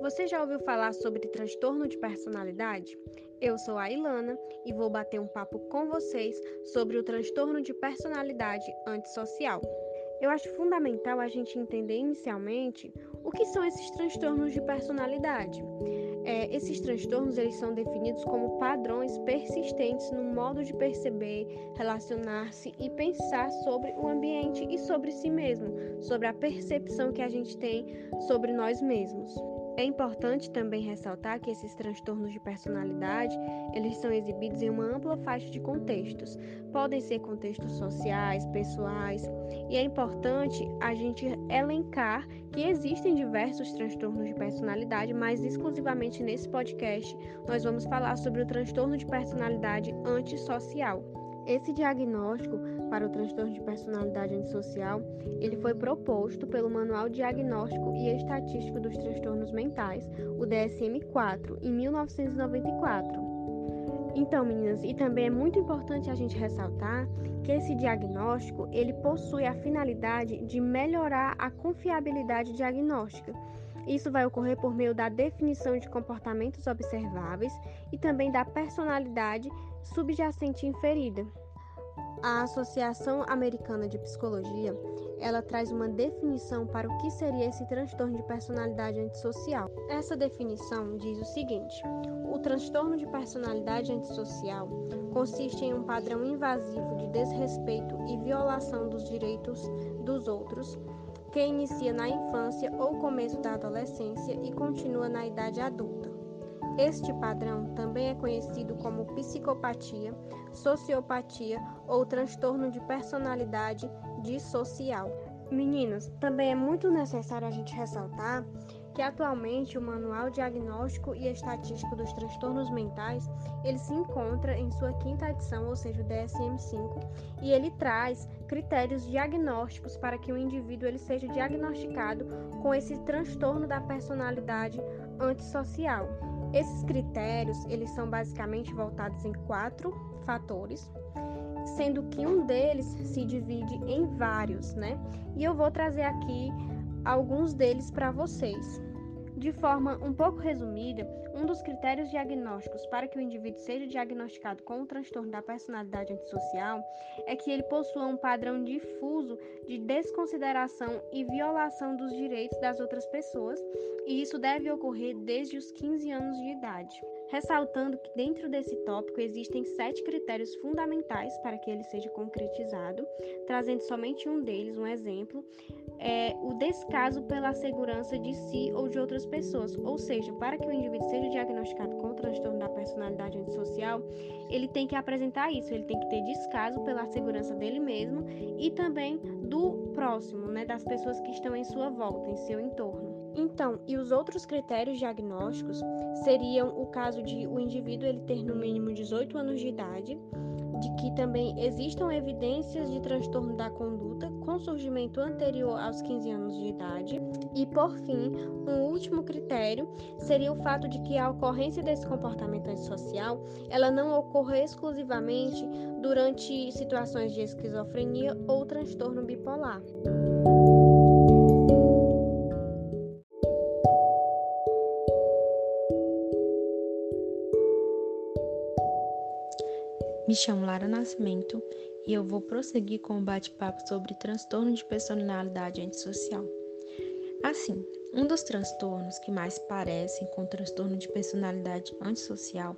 Você já ouviu falar sobre transtorno de personalidade? Eu sou a Ilana e vou bater um papo com vocês sobre o transtorno de personalidade antissocial. Eu acho fundamental a gente entender inicialmente o que são esses transtornos de personalidade. É, esses transtornos eles são definidos como padrões persistentes no modo de perceber, relacionar-se e pensar sobre o ambiente e sobre si mesmo, sobre a percepção que a gente tem sobre nós mesmos. É importante também ressaltar que esses transtornos de personalidade, eles são exibidos em uma ampla faixa de contextos. Podem ser contextos sociais, pessoais, e é importante a gente elencar que existem diversos transtornos de personalidade, mas exclusivamente nesse podcast nós vamos falar sobre o transtorno de personalidade antissocial. Esse diagnóstico para o transtorno de personalidade antissocial, ele foi proposto pelo Manual Diagnóstico e Estatístico dos Transtornos Mentais, o DSM-4, em 1994. Então, meninas, e também é muito importante a gente ressaltar que esse diagnóstico, ele possui a finalidade de melhorar a confiabilidade diagnóstica. Isso vai ocorrer por meio da definição de comportamentos observáveis e também da personalidade subjacente inferida. A Associação Americana de Psicologia, ela traz uma definição para o que seria esse transtorno de personalidade antissocial. Essa definição diz o seguinte: o transtorno de personalidade antissocial consiste em um padrão invasivo de desrespeito e violação dos direitos dos outros que inicia na infância ou começo da adolescência e continua na idade adulta. Este padrão também é conhecido como psicopatia, sociopatia ou transtorno de personalidade dissocial. Meninas, também é muito necessário a gente ressaltar que atualmente o Manual Diagnóstico e Estatístico dos Transtornos Mentais, ele se encontra em sua quinta edição, ou seja, o DSM-5, e ele traz critérios diagnósticos para que o indivíduo ele seja diagnosticado com esse transtorno da personalidade antissocial. Esses critérios, eles são basicamente voltados em quatro fatores, sendo que um deles se divide em vários, né? E eu vou trazer aqui alguns deles para vocês. De forma um pouco resumida, um dos critérios diagnósticos para que o indivíduo seja diagnosticado com o transtorno da personalidade antissocial é que ele possua um padrão difuso de desconsideração e violação dos direitos das outras pessoas, e isso deve ocorrer desde os 15 anos de idade ressaltando que dentro desse tópico existem sete critérios fundamentais para que ele seja concretizado, trazendo somente um deles, um exemplo, é o descaso pela segurança de si ou de outras pessoas, ou seja, para que o indivíduo seja diagnosticado com o transtorno da personalidade antissocial, ele tem que apresentar isso, ele tem que ter descaso pela segurança dele mesmo e também do próximo, né, das pessoas que estão em sua volta, em seu entorno. Então, e os outros critérios diagnósticos seriam o caso de o indivíduo ele ter no mínimo 18 anos de idade, de que também existam evidências de transtorno da conduta com surgimento anterior aos 15 anos de idade. E, por fim, um último critério seria o fato de que a ocorrência desse comportamento antissocial ela não ocorra exclusivamente durante situações de esquizofrenia ou transtorno bipolar. Me chamo Lara Nascimento e eu vou prosseguir com o bate-papo sobre transtorno de personalidade antissocial. Assim, um dos transtornos que mais parecem com o transtorno de personalidade antissocial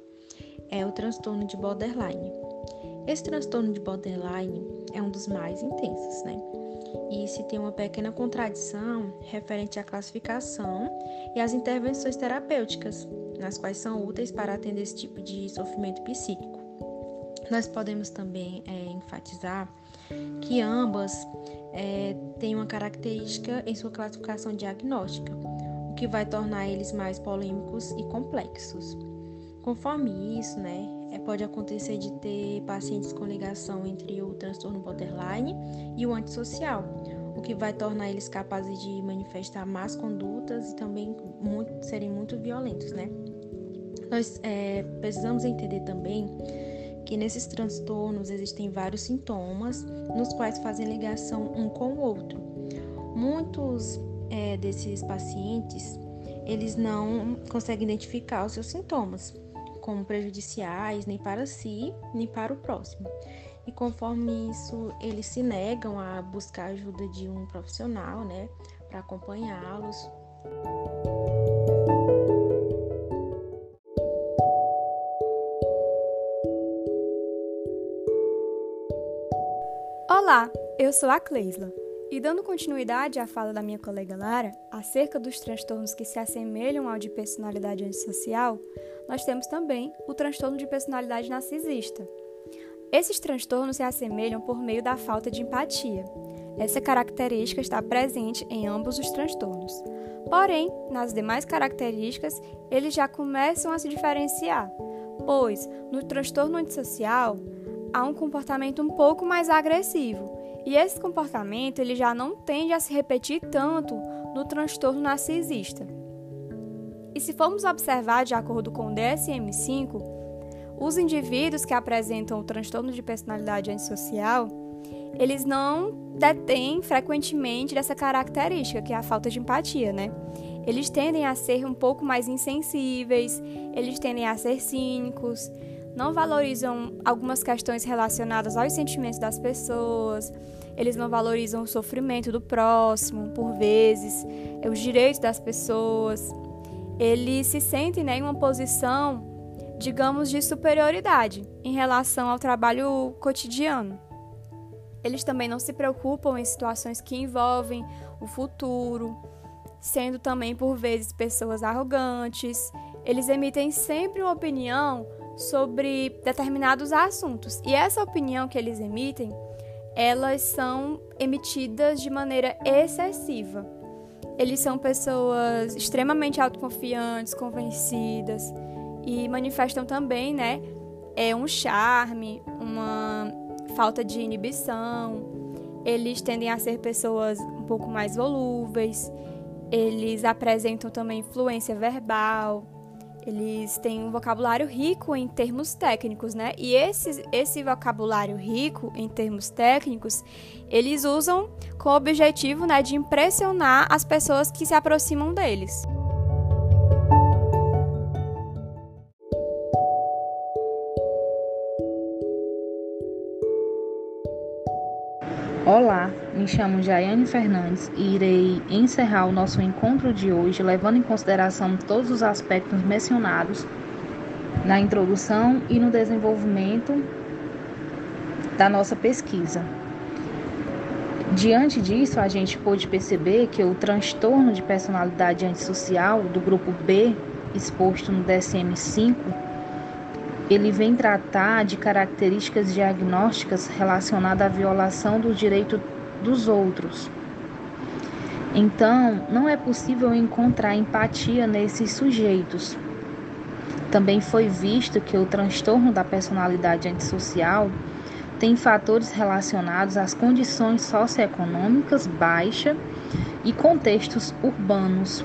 é o transtorno de borderline. Esse transtorno de borderline é um dos mais intensos, né? E se tem uma pequena contradição referente à classificação e às intervenções terapêuticas, nas quais são úteis para atender esse tipo de sofrimento psíquico. Nós podemos também é, enfatizar que ambas é, têm uma característica em sua classificação diagnóstica, o que vai tornar eles mais polêmicos e complexos. Conforme isso, né, é, pode acontecer de ter pacientes com ligação entre o transtorno borderline e o antissocial, o que vai tornar eles capazes de manifestar más condutas e também muito, serem muito violentos, né? Nós é, precisamos entender também que nesses transtornos existem vários sintomas nos quais fazem ligação um com o outro. Muitos é, desses pacientes eles não conseguem identificar os seus sintomas como prejudiciais nem para si, nem para o próximo. E conforme isso, eles se negam a buscar a ajuda de um profissional, né, para acompanhá-los. Eu sou a Cleisla. E dando continuidade à fala da minha colega Lara acerca dos transtornos que se assemelham ao de personalidade antissocial, nós temos também o transtorno de personalidade narcisista. Esses transtornos se assemelham por meio da falta de empatia. Essa característica está presente em ambos os transtornos. Porém, nas demais características, eles já começam a se diferenciar, pois no transtorno antissocial há um comportamento um pouco mais agressivo, e esse comportamento ele já não tende a se repetir tanto no transtorno narcisista. E se formos observar de acordo com o DSM-5, os indivíduos que apresentam o transtorno de personalidade antissocial, eles não detêm frequentemente dessa característica, que é a falta de empatia, né? Eles tendem a ser um pouco mais insensíveis, eles tendem a ser cínicos, não valorizam algumas questões relacionadas aos sentimentos das pessoas, eles não valorizam o sofrimento do próximo, por vezes, os direitos das pessoas. Eles se sentem né, em uma posição, digamos, de superioridade em relação ao trabalho cotidiano. Eles também não se preocupam em situações que envolvem o futuro, sendo também por vezes pessoas arrogantes. Eles emitem sempre uma opinião sobre determinados assuntos. E essa opinião que eles emitem elas são emitidas de maneira excessiva. Eles são pessoas extremamente autoconfiantes, convencidas e manifestam também, né, é um charme, uma falta de inibição. Eles tendem a ser pessoas um pouco mais volúveis. Eles apresentam também influência verbal, eles têm um vocabulário rico em termos técnicos, né? E esse, esse vocabulário rico em termos técnicos, eles usam com o objetivo né, de impressionar as pessoas que se aproximam deles. Olá, me chamo Jaiane Fernandes e irei encerrar o nosso encontro de hoje levando em consideração todos os aspectos mencionados na introdução e no desenvolvimento da nossa pesquisa. Diante disso, a gente pôde perceber que o transtorno de personalidade antissocial do grupo B, exposto no DSM-5, ele vem tratar de características diagnósticas relacionadas à violação do direito dos outros. Então, não é possível encontrar empatia nesses sujeitos. Também foi visto que o transtorno da personalidade antissocial tem fatores relacionados às condições socioeconômicas baixa e contextos urbanos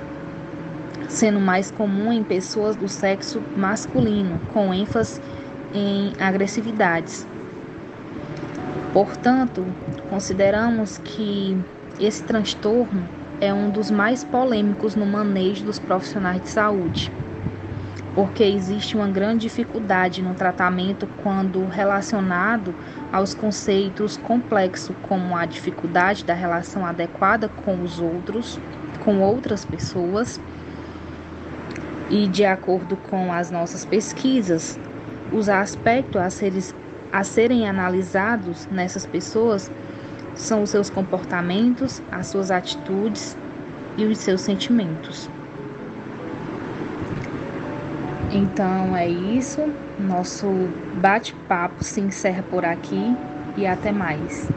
sendo mais comum em pessoas do sexo masculino, com ênfase em agressividades. Portanto, consideramos que esse transtorno é um dos mais polêmicos no manejo dos profissionais de saúde, porque existe uma grande dificuldade no tratamento quando relacionado aos conceitos complexos, como a dificuldade da relação adequada com os outros, com outras pessoas e de acordo com as nossas pesquisas, os aspectos a, seres, a serem analisados nessas pessoas são os seus comportamentos, as suas atitudes e os seus sentimentos. Então é isso, nosso bate-papo se encerra por aqui e até mais.